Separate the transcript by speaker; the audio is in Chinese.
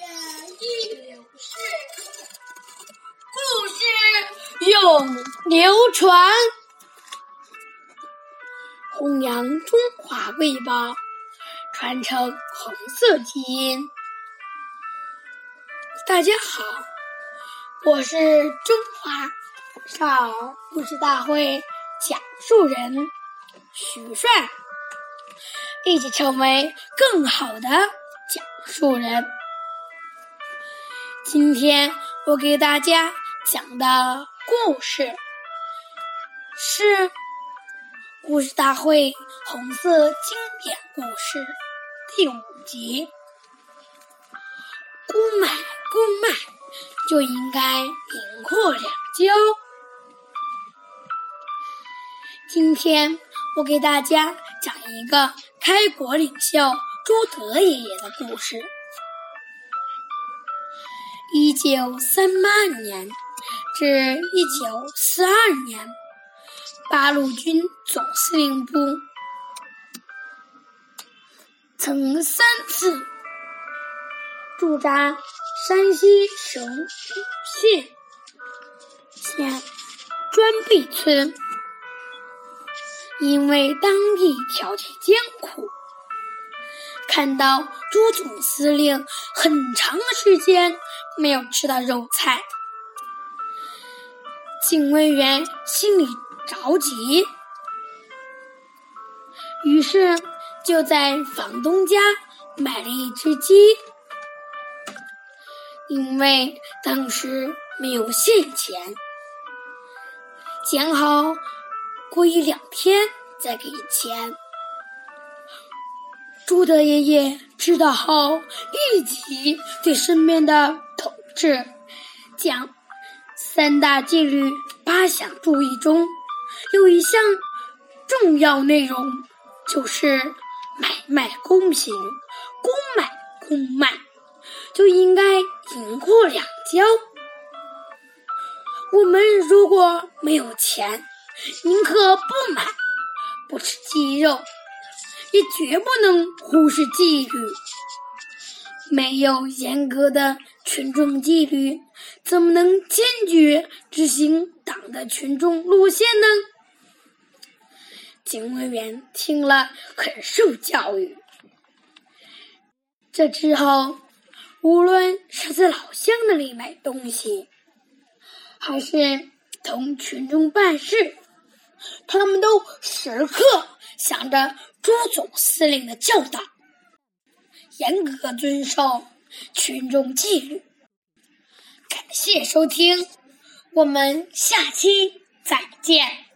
Speaker 1: 这一流是故事永流传弘扬中华味道传承红色基因大家好我是中华少儿故事大会讲述人许帅一起成为更好的讲述人。今天我给大家讲的故事是《故事大会红色经典故事》第五集。公买公卖就应该银货两交。今天我给大家讲一个开国领袖朱德爷爷的故事。一九三八年至一九四二年，八路军总司令部曾三次驻扎山西省县县砖壁村，因为当地条件艰苦。看到朱总司令很长时间没有吃到肉菜，警卫员心里着急，于是就在房东家买了一只鸡。因为当时没有现钱，讲好过一两天再给钱。朱德爷爷知道后，立即对身边的这讲：“三大纪律八项注意中，有一项重要内容，就是买卖公平，公买公卖，就应该银货两交。我们如果没有钱，宁可不买，不吃鸡肉。”也绝不能忽视纪律。没有严格的群众纪律，怎么能坚决执行党的群众路线呢？警卫员听了很受教育。这之后，无论是在老乡那里买东西，还是同群众办事，他们都时刻想着。朱总司令的教导，严格遵守群众纪律。谢收听，我们下期再见。